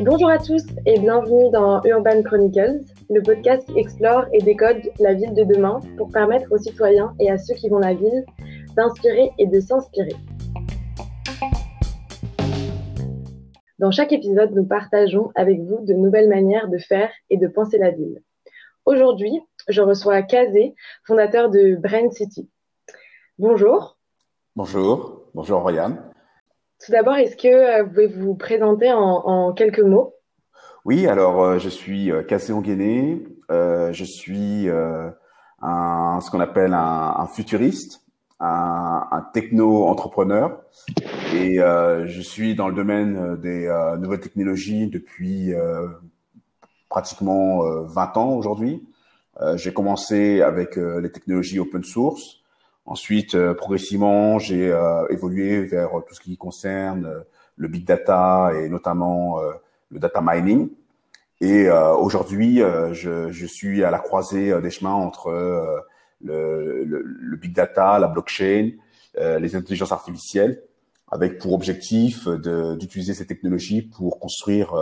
Bonjour à tous et bienvenue dans Urban Chronicles, le podcast qui explore et décode la ville de demain pour permettre aux citoyens et à ceux qui vont la ville d'inspirer et de s'inspirer. Dans chaque épisode, nous partageons avec vous de nouvelles manières de faire et de penser la ville. Aujourd'hui, je reçois Kazé, fondateur de Brain City. Bonjour. Bonjour. Bonjour, Ryan. Tout d'abord, est-ce que euh, vous pouvez vous présenter en, quelques mots? Oui, alors euh, je suis euh, Kazé Onguéné. je suis ce qu'on appelle un, futuriste, un, techno-entrepreneur. Et je suis dans le domaine des nouvelles technologies depuis pratiquement 20 ans aujourd'hui. J'ai commencé avec les technologies open source. Ensuite, euh, progressivement, j'ai évolué vers tout ce qui concerne le big data et notamment le data mining. Et aujourd'hui, je, je, suis à la croisée des chemins entre le, le, le, big data, la blockchain, les intelligences artificielles, avec pour objectif d'utiliser ces technologies pour construire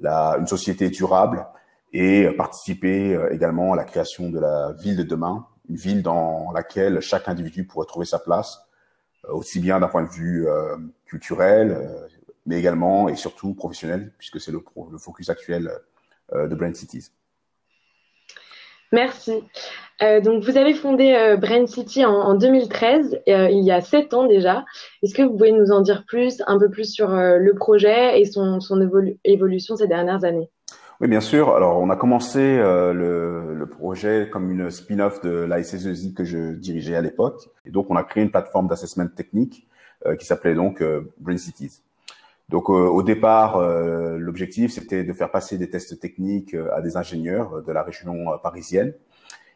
la, une société durable et participer euh, également à la création de la ville de demain, une ville dans laquelle chaque individu pourrait trouver sa place, euh, aussi bien d'un point de vue euh, culturel, mais également et surtout professionnel, puisque c'est le, le, focus actuel de Brain Cities. Merci. Euh, donc, vous avez fondé euh, Brain City en, en 2013, euh, il y a sept ans déjà. Est-ce que vous pouvez nous en dire plus, un peu plus sur le projet et son évolution ces dernières années? Oui, bien sûr. Alors, on a commencé euh, le, le, projet comme une spin-off de la SSEI que je dirigeais à l'époque. Et donc, on a créé une plateforme d'assessment technique euh, qui s'appelait donc euh, Brain Cities. Donc, au départ, l'objectif, c'était de faire passer des tests techniques à des ingénieurs de la région parisienne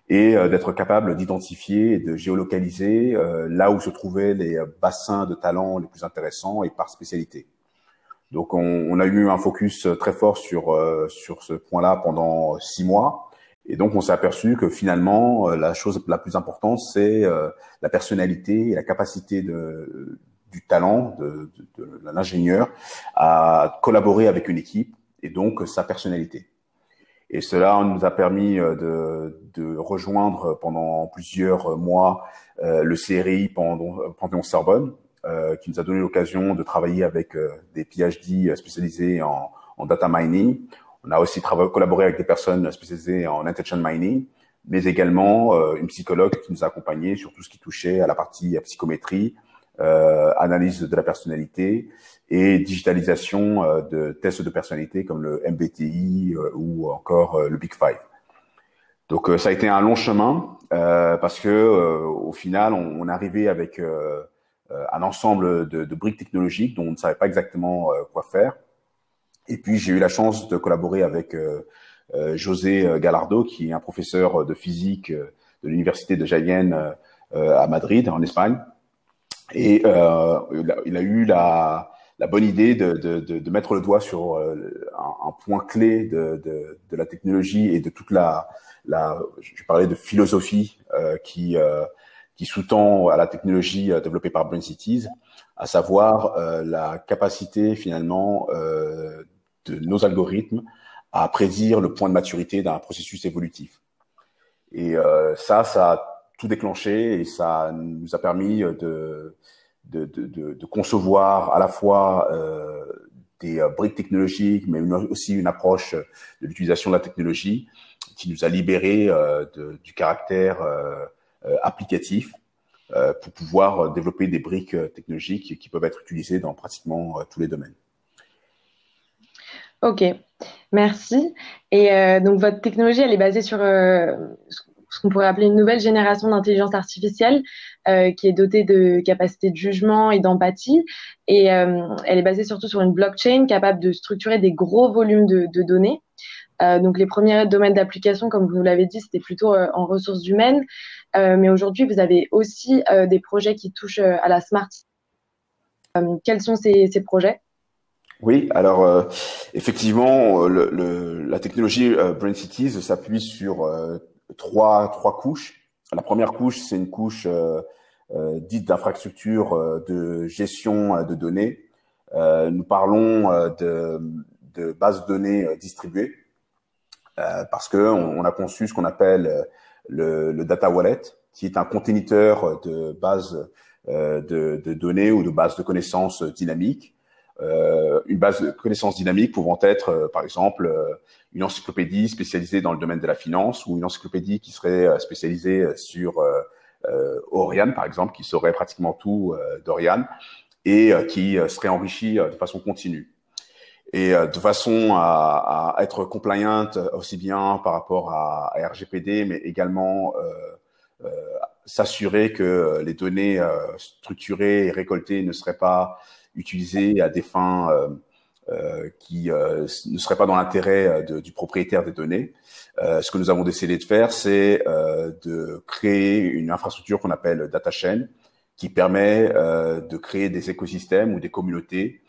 et d'être capable d'identifier et de géolocaliser là où se trouvaient les bassins de talents les plus intéressants et par spécialité. Donc on, on, a eu un focus très fort sur euh, sur ce point-là pendant six mois. Et donc on s'est aperçu que finalement euh, la chose la plus importante c'est euh, la personnalité et la capacité de, du talent de, de, de l'ingénieur à collaborer avec une équipe et donc sa personnalité. Et cela nous a permis de, de rejoindre pendant plusieurs mois le CRI pendant, pendant Sorbonne euh, qui nous a donné l'occasion de travailler avec euh, des PhD spécialisés en, en, data mining. On a aussi collaboré avec des personnes spécialisées en intention mining, mais également euh, une psychologue qui nous a accompagnés sur tout ce qui touchait à la partie psychométrie, analyse de la personnalité et digitalisation de tests de personnalité comme le MBTI ou encore le Big Five. Donc ça a été un long chemin parce que au final on, on arrivait avec euh, un ensemble de, de, briques technologigiques dont on ne savait pas exactement euh, quoi faire. Et puis j'ai eu la chance de collaborer avec euh, José Gallardo, qui est un professeur de physique de l'université de Jaén à Madrid, en Espagne. Et euh, il, a, eu la, la bonne idée de, de, de, mettre le doigt sur un, un point clé de, de, la technologie et de toute la, la je parlais de philosophie euh, qui euh, qui sous-tend à la technologie euh, développée par Brain Cities, à savoir euh, la capacité finalement euh, de nos algorithmes à prédire le point de maturité d'un processus évolutif. Et ça, ça a tout déclenché et ça nous a permis de, de, de, de concevoir à la fois euh, des briques technologiques, mais aussi une approche de l'utilisation de la technologie qui nous a libérés euh, du caractère euh, euh, applicatif euh, pour pouvoir euh, développer des briques technologiques qui peuvent être utilisées dans pratiquement tous les domaines. Ok, merci. Et donc votre technologie, elle est basée sur ce qu'on pourrait appeler une nouvelle génération d'intelligence artificielle euh, qui est dotée de capacités de jugement et d'empathie. Et euh, elle est basée surtout sur une blockchain capable de structurer des gros volumes de données. Euh, donc les premiers domaines d'application, comme vous l'avez dit, c'était plutôt en ressources humaines. Euh, mais aujourd'hui, vous avez aussi euh, des projets qui touchent euh, à la smart. quels sont ces, projets? Oui, alors effectivement, la technologie Brain Cities s'appuie sur trois, trois couches. La première couche, c'est une couche dite d'infrastructure de gestion de données nous parlons de, de bases de données distribuées parce que on, a conçu ce qu'on appelle le, le, data wallet, qui est un conteneur de bases de, de, données ou de bases de connaissances dynamiques. Euh, une base de connaissances dynamiques pouvant être, euh, par exemple, euh, une encyclopédie spécialisée dans le domaine de la finance ou une encyclopédie qui serait spécialisée sur Oriane, par exemple, qui saurait pratiquement tout d'Oriane et qui serait enrichie de façon continue et de façon à, à, être compliant aussi bien par rapport à, RGPD, mais également euh, euh, s'assurer que les données euh, structurées et récoltées ne seraient pas utilisé à des fins euh, euh, qui euh, ne seraient pas dans l'intérêt du propriétaire des données. ce que nous avons décidé de faire, c'est de créer une infrastructure qu'on appelle data chain, qui permet de créer des écosystèmes ou des communautés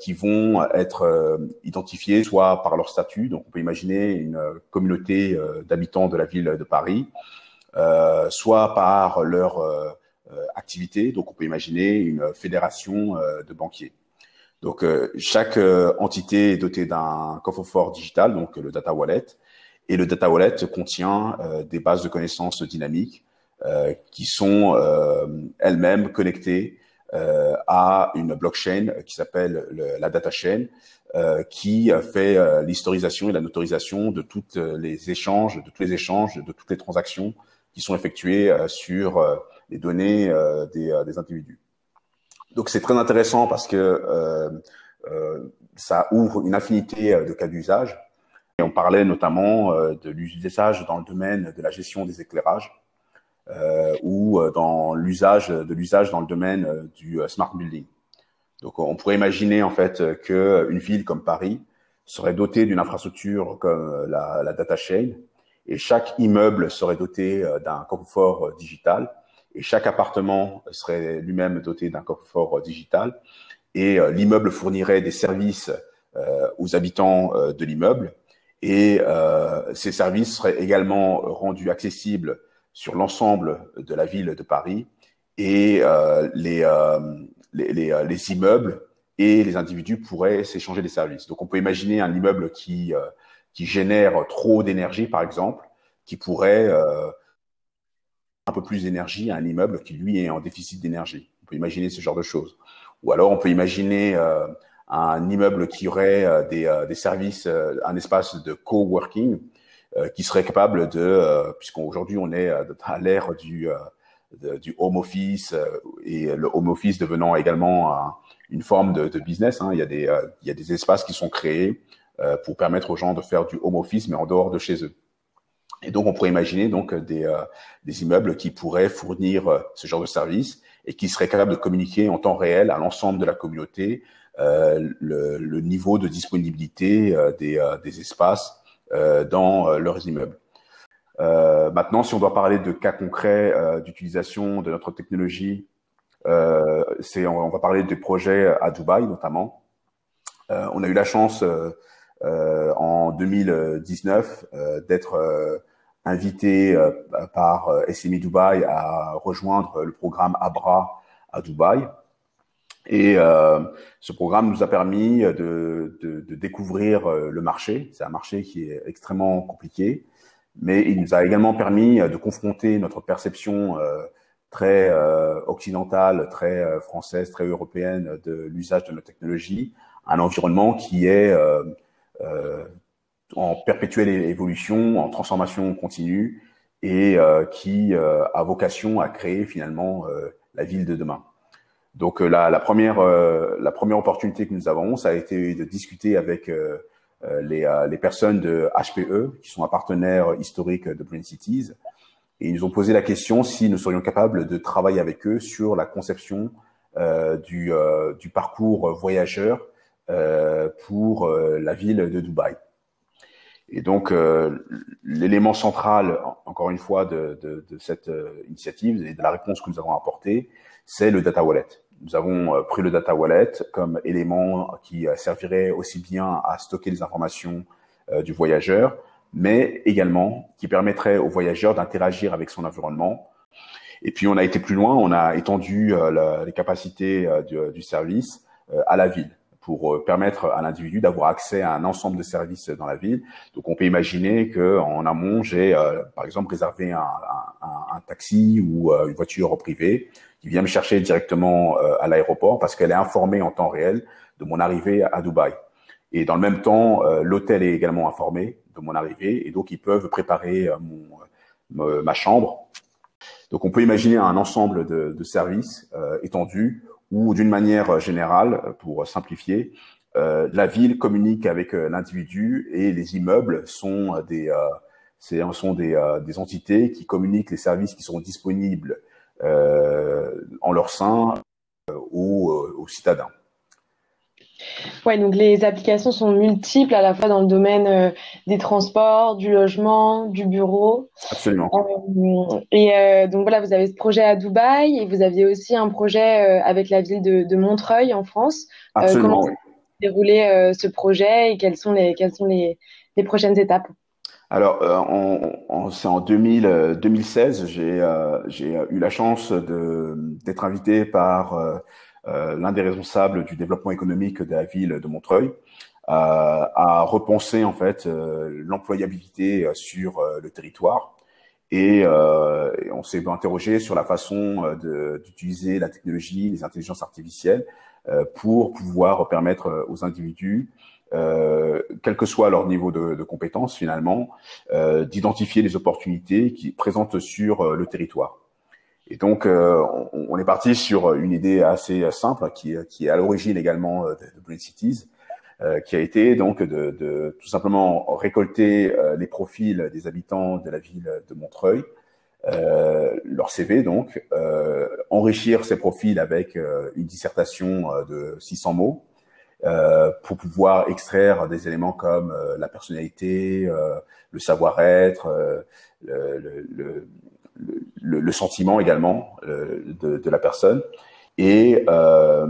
qui vont être identifiés soit par leur statut, donc on peut imaginer une communauté d'habitants de la ville de Paris, soit par leur euh, activité. Donc, on peut imaginer une fédération euh, de banquiers. Donc, euh, chaque entité est dotée d'un coffre-fort digital, donc le data wallet. Et le data wallet contient des bases de connaissances dynamiques qui sont elles-mêmes connectées à une blockchain qui s'appelle la data chain, qui fait l'historisation et la notorisation de toutes les échanges, de tous les échanges, de toutes les transactions qui sont effectuées sur les données euh, des, euh, individus. Donc c'est très intéressant parce que euh, ça ouvre une infinité de cas d'usage. Et on parlait notamment de l'usage dans le domaine de la gestion des éclairages euh, ou dans l'usage de l'usage dans le domaine du smart building. Donc on pourrait imaginer en fait que une ville comme Paris serait dotée d'une infrastructure comme la, la, data chain et chaque immeuble serait doté d'un confort digital et chaque appartement serait lui-même doté d'un coffre-fort digital et euh, l'immeuble fournirait des services euh, aux habitants euh, de l'immeuble et ces services seraient également rendus accessibles sur l'ensemble de la ville de Paris et les, les, les, les, immeubles et les individus pourraient s'échanger des services. Donc on peut imaginer un immeuble qui, qui génère trop d'énergie, par exemple, qui pourrait un peu plus d'énergie à un immeuble qui, lui, est en déficit d'énergie. On peut imaginer ce genre de choses. Ou alors, on peut imaginer euh, un immeuble qui aurait euh, des, euh, des, services, un espace de coworking qui serait capable de, puisqu'aujourd'hui on est à l'ère du, du home office et le home office devenant également une forme de, de business. Hein. Il, y a des, il y a des espaces qui sont créés pour permettre aux gens de faire du home office, mais en dehors de chez eux. Et donc, on pourrait imaginer donc des, euh, des immeubles qui pourraient fournir euh, ce genre de service et qui seraient capables de communiquer en temps réel à l'ensemble de la communauté euh, le, le, niveau de disponibilité euh, des, des, espaces dans leurs immeubles. maintenant, si on doit parler de cas concrets d'utilisation de notre technologie, c'est on, va parler des projets à Dubaï notamment. on a eu la chance en 2019 d'être invité euh, par euh, SMI Dubaï à rejoindre le programme Abra à Dubaï. Et euh, ce programme nous a permis de, de, de découvrir le marché. C'est un marché qui est extrêmement compliqué, mais il nous a également permis de confronter notre perception très occidentale, très française, très européenne de l'usage de nos technologies à un environnement qui est euh, en perpétuelle évolution, en transformation continue, et euh, qui euh, a vocation à créer finalement euh, la ville de demain. Donc la, la, première, la première opportunité que nous avons, ça a été de discuter avec les, les, personnes de HPE, qui sont un partenaire historique de Brain Cities, et ils nous ont posé la question si nous serions capables de travailler avec eux sur la conception du, du, parcours voyageur pour la ville de Dubaï. Et donc, euh, l'élément central, encore une fois, de, de, de, cette euh, initiative et de la réponse que nous avons apportée, c'est le data wallet. Nous avons euh, pris le data wallet comme élément qui servirait aussi bien à stocker les informations du voyageur, mais également qui permettrait au voyageur d'interagir avec son environnement. Et puis, on a été plus loin, on a étendu les capacités du, service à la ville pour permettre à l'individu d'avoir accès à un ensemble de services dans la ville. Donc, on peut imaginer que en amont, j'ai par exemple réservé un taxi ou une voiture privée qui vient me chercher directement à l'aéroport parce qu'elle est informée en temps réel de mon arrivée à Dubaï. Et dans le même temps, l'hôtel est également informé de mon arrivée et donc ils peuvent préparer mon, ma chambre donc on peut imaginer un ensemble de, services euh, étendus où d'une manière générale, pour simplifier, euh, la ville communique avec euh, l'individu et les immeubles sont des sont des, des, entités qui communiquent les services qui sont disponibles en leur sein aux citadins. Ouais, donc les applications sont multiples à la fois dans le domaine euh, des transports, du logement, du bureau. Absolument. Euh, et euh, donc voilà, vous avez ce projet à Dubaï et vous aviez aussi un projet avec la ville de, Montreuil en France. Absolument. comment dérouler ce projet et quelles sont les quelles sont les, les prochaines étapes? Alors, c'est en 2000, 2016, j'ai j'ai eu la chance d'être invité par euh, l'un des responsables du développement économique de la ville de Montreuil, euh, a repensé en fait euh, l'employabilité sur le territoire. Et, on s'est interrogé sur la façon d'utiliser la technologie, les intelligences artificielles, pour pouvoir permettre aux individus euh, quel que soit leur niveau de, de compétence finalement, euh, d'identifier les opportunités qui présentent sur le territoire. Et donc, euh, on, est parti sur une idée assez simple qui, qui est à l'origine également euh, de, de Green Cities, euh, qui a été donc de, de tout simplement récolter les profils des habitants de la ville de Montreuil, leur CV donc, enrichir ces profils avec une dissertation de 600 mots, pour pouvoir extraire des éléments comme la personnalité, le savoir-être, le, le, le, le, sentiment également euh, de, de, la personne. Et euh,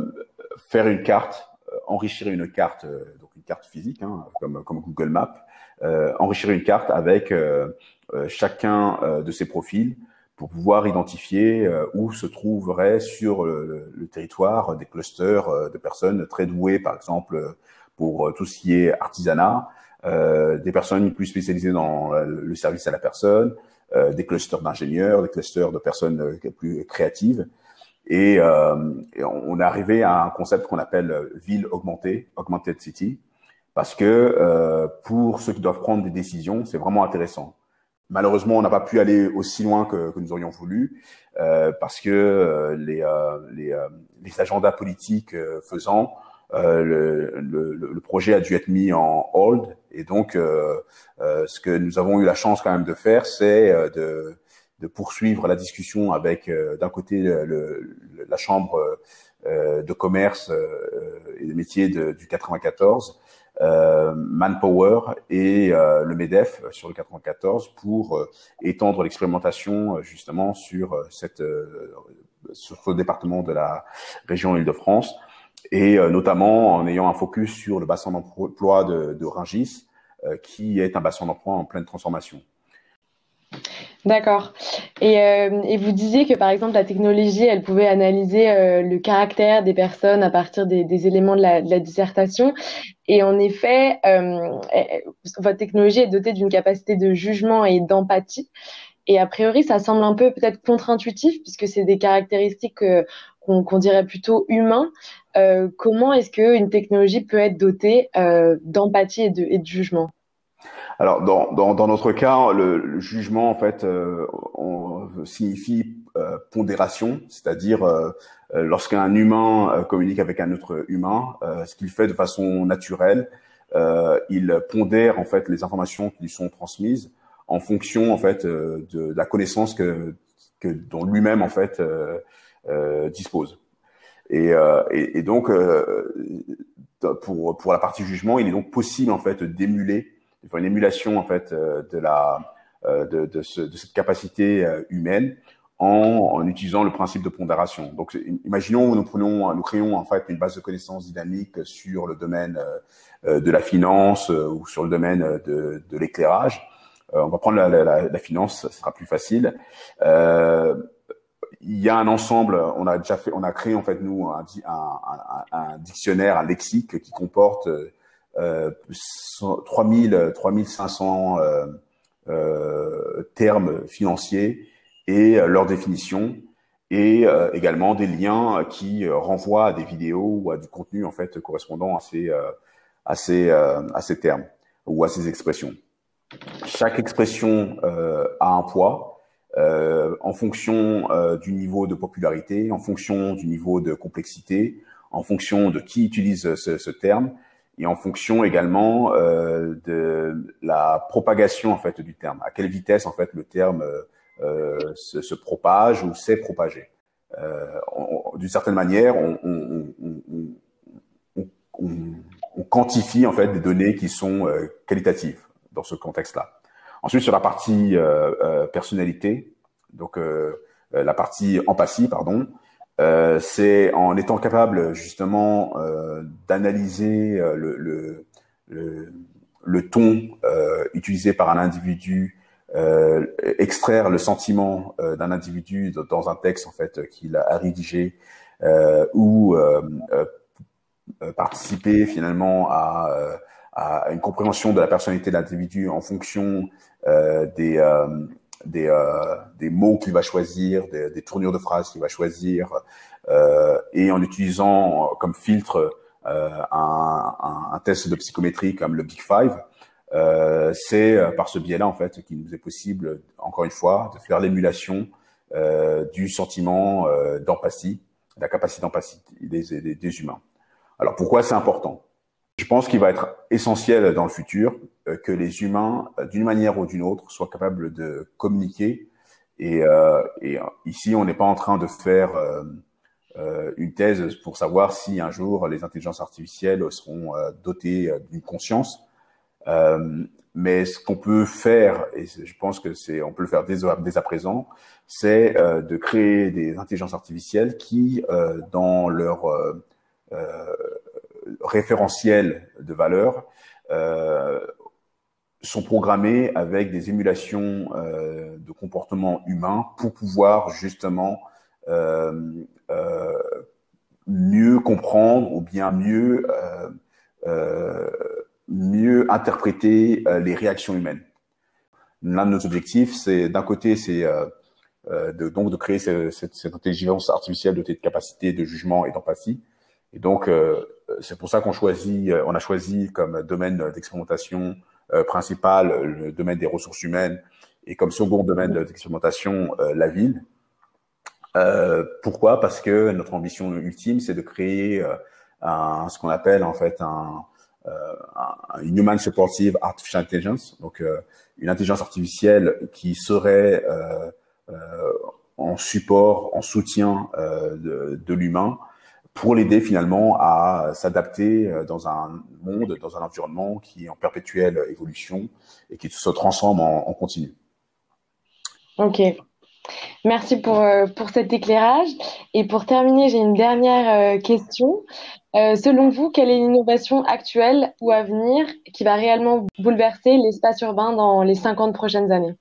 faire une carte, euh, enrichir une carte, donc une carte physique hein, comme, comme Google Maps, enrichir une carte avec chacun de ces profils pour pouvoir identifier où se trouveraient sur le, territoire des clusters de personnes très douées, par exemple, pour tout ce qui est artisanat, euh, des personnes plus spécialisées dans le service à la personne, euh, des clusters d'ingénieurs, des clusters de personnes euh, plus créatives. Et, euh, on est arrivé à un concept qu'on appelle ville augmentée, augmented city, parce que pour ceux qui doivent prendre des décisions, c'est vraiment intéressant. Malheureusement, on n'a pas pu aller aussi loin que, que nous aurions voulu, euh, parce que les, euh, les, les, agendas politiques faisant, le, le, le, projet a dû être mis en hold. Et donc, euh, euh, ce que nous avons eu la chance quand même de faire, c'est euh, de, de, poursuivre la discussion avec, d'un côté, le, la chambre de commerce et des métiers de, du 94, Manpower et le Medef sur le 94 pour étendre l'expérimentation justement sur cette sur ce département de la région Île-de-France et euh, notamment en ayant un focus sur le bassin d'emploi de, de Ringis, euh, qui est un bassin d'emploi en pleine transformation. D'accord. Et, euh, et, vous disiez que par exemple la technologie, elle pouvait analyser euh, le caractère des personnes à partir des, éléments de la, dissertation. Et en effet, euh, votre technologie est dotée d'une capacité de jugement et d'empathie. Et a priori, ça semble un peu peut-être contre-intuitif puisque c'est des caractéristiques qu'on dirait plutôt humains. Euh, comment est-ce qu'une technologie peut être dotée euh, d'empathie et et de, jugement? Alors, dans, dans, dans, notre cas, le, le jugement, en fait, euh, on, signifie euh, pondération, c'est-à-dire euh, lorsqu'un humain communique avec un autre humain, ce qu'il fait de façon naturelle, il pondère en fait les informations qui lui sont transmises en fonction en fait de, la connaissance que, que dont lui-même en fait dispose. Et, euh, et, et donc, euh, pour, pour la partie jugement, il est donc possible en fait d'émuler, faire une émulation en fait euh, de la de, de, ce, de cette capacité humaine en, en, utilisant le principe de pondération. Donc, imaginons nous prenons, nous créons en fait une base de connaissances dynamique sur le domaine de la finance ou sur le domaine de, de l'éclairage. on va prendre la, la, la, finance, ça sera plus facile. Euh, il y a un ensemble. On a déjà fait, on a créé en fait nous un, un, un, dictionnaire, un lexique qui comporte euh, 3000, 3500 euh, euh, termes financiers et euh, leur définition et euh, également des liens qui renvoient à des vidéos ou à du contenu en fait correspondant à ces à ces à ces termes ou à ces expressions. Chaque expression a un poids en fonction du niveau de popularité, en fonction du niveau de complexité, en fonction de qui utilise ce, ce terme et en fonction également euh, de la propagation en fait du terme, à quelle vitesse en fait le terme euh, se, se, propage ou s'est propagé. Euh, D'une certaine manière, on, on, on, on, quantifie en fait des données qui sont euh, qualitatives dans ce contexte-là. Ensuite, sur la partie euh, euh, personnalité, donc la partie empathie, pardon, euh, c'est en étant capable justement euh, d'analyser euh, le, le, le, le, ton euh, utilisé par un individu, euh, extraire le sentiment d'un individu dans un texte en fait qu'il a rédigé ou participer finalement à, à, une compréhension de la personnalité de l'individu en fonction des des, euh, des mots qu'il va choisir, des, des, tournures de phrases qu'il va choisir, euh, et en utilisant comme filtre euh, un, un, un, test de psychométrie comme le Big Five, euh, c'est euh, par ce biais-là en fait qu'il nous est possible, encore une fois, de faire l'émulation du sentiment d'empathie, la capacité d'empathie des, des, des humains. Alors pourquoi c'est important? Je pense qu'il va être essentiel dans le futur que les humains, euh, d'une manière ou d'une autre, soient capables de communiquer. Et, euh, et ici, on n'est pas en train de faire euh, euh, une thèse pour savoir si un jour les intelligences artificielles seront dotées d'une conscience. mais ce qu'on peut faire, et je pense que c'est, on peut le faire dès, à présent, c'est de créer des intelligences artificielles qui, dans leur référentiels de valeur euh, sont programmés avec des émulations euh, de comportements humains pour pouvoir justement euh, euh mieux comprendre ou bien mieux euh, mieux interpréter les réactions humaines. L'un de nos objectifs, c'est d'un côté, c'est de, donc de créer cette, cette, intelligence artificielle dotée de capacités de jugement et d'empathie. Et donc, c'est pour ça qu'on choisit, euh, on a choisi comme domaine d'expérimentation euh, principal le domaine des ressources humaines et comme second domaine d'expérimentation euh, la ville. pourquoi? Parce que notre ambition ultime, c'est de créer un, ce qu'on appelle en fait un, un, Human Supportive Artificial Intelligence, donc une intelligence artificielle qui serait en support, en soutien de, de l'humain, pour l'aider finalement à s'adapter euh, dans un monde, dans un environnement qui est en perpétuelle évolution et qui se transforme en, en continu. Ok. Merci pour, euh, pour cet éclairage. Et pour terminer, j'ai une dernière euh, question. Euh, selon vous, quelle est l'innovation actuelle ou à venir qui va réellement bouleverser l'espace urbain dans les 50 prochaines années?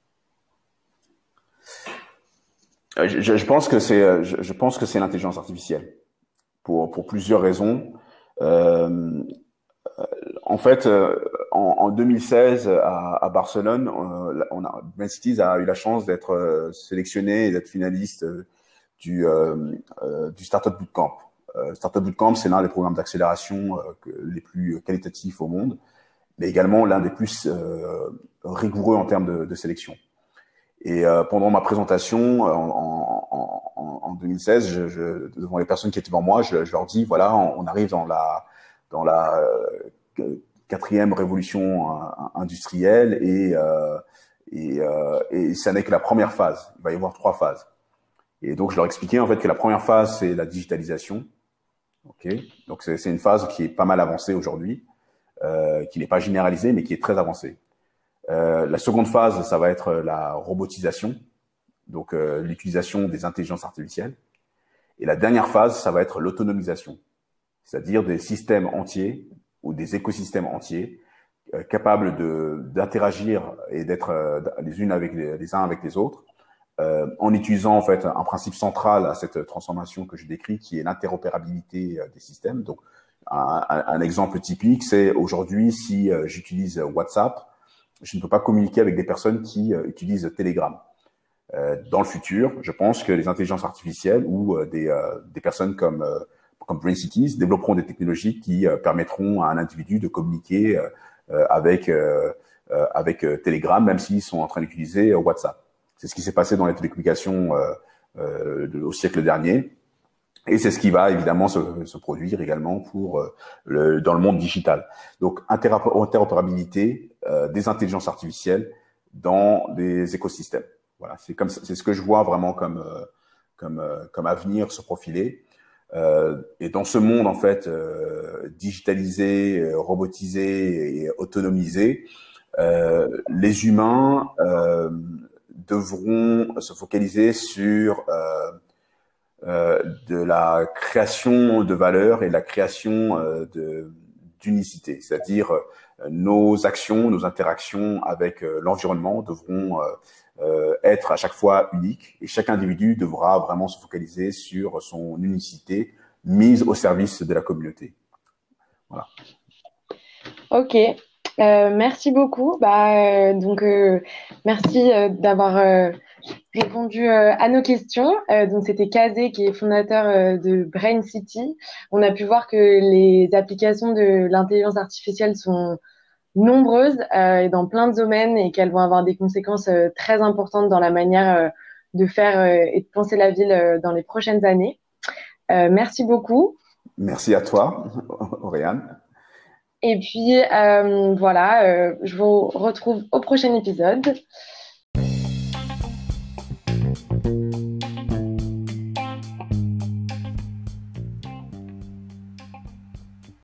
Je, je, pense que c'est je, je pense que c'est l'intelligence artificielle pour, pour plusieurs raisons. Euh, en fait, euh, en, en 2016 à, à Barcelone, euh, on a, Ben Cities a eu la chance d'être euh, sélectionné et d'être finaliste du, du Startup Bootcamp. Startup Bootcamp, c'est l'un des programmes d'accélération les plus qualitatifs au monde, mais également l'un des plus rigoureux en termes de, de sélection. Et euh, pendant ma présentation en, en, en, en 2016, je, je, devant les personnes qui étaient devant moi, je, je leur dis voilà, on, on, arrive dans la dans la euh, quatrième révolution euh, industrielle et euh, et, euh, et ça n'est que la première phase. Il va y avoir trois phases. Et donc je leur expliquais en fait que la première phase c'est la digitalisation. Ok, donc c'est une phase qui est pas mal avancée aujourd'hui, qui n'est pas généralisée mais qui est très avancée. Euh, la seconde phase, ça va être la robotisation, donc euh, l'utilisation des intelligences artificielles. Et la dernière phase, ça va être l'autonomisation, c'est-à-dire des systèmes entiers ou des écosystèmes entiers euh, capables d'interagir et d'être les unes avec les, les, uns avec les autres euh, en utilisant en fait un principe central à cette transformation que je décris, qui est l'interopérabilité des systèmes. Donc, un, un exemple typique, c'est aujourd'hui si j'utilise WhatsApp, je ne peux pas communiquer avec des personnes qui utilisent Telegram. dans le futur, je pense que les intelligences artificielles ou des, des personnes comme comme Brain Cities développeront des technologies qui permettront à un individu de communiquer avec euh, avec euh, Telegram, même s'ils sont en train d'utiliser euh, WhatsApp. C'est ce qui s'est passé dans les télécommunications au siècle dernier. Et c'est ce qui va évidemment se, se produire également pour le, dans le monde digital. Donc interopérabilité euh, des intelligences artificielles dans des écosystèmes. Voilà, c'est comme c'est ce que je vois vraiment comme comme comme avenir se profiler. Euh, et dans ce monde en fait digitalisé, robotisé et autonomisé, euh, les humains euh, devront se focaliser sur euh, de la création de valeur et la création de d'unicité, c'est-à-dire nos actions, nos interactions avec l'environnement devront être à chaque fois uniques et chaque individu devra vraiment se focaliser sur son unicité mise au service de la communauté. Voilà. Ok, euh, merci beaucoup. Bah, euh, donc, euh, merci d'avoir répondu à nos questions. donc, c'était Kazé qui est fondateur de Brain City. On a pu voir que les applications de l'intelligence artificielle sont nombreuses et dans plein de domaines et qu'elles vont avoir des conséquences très importantes dans la manière de faire et de penser la ville dans les prochaines années. merci beaucoup. Merci à toi, Oriane. Et puis, euh, voilà, euh, je vous retrouve au prochain épisode.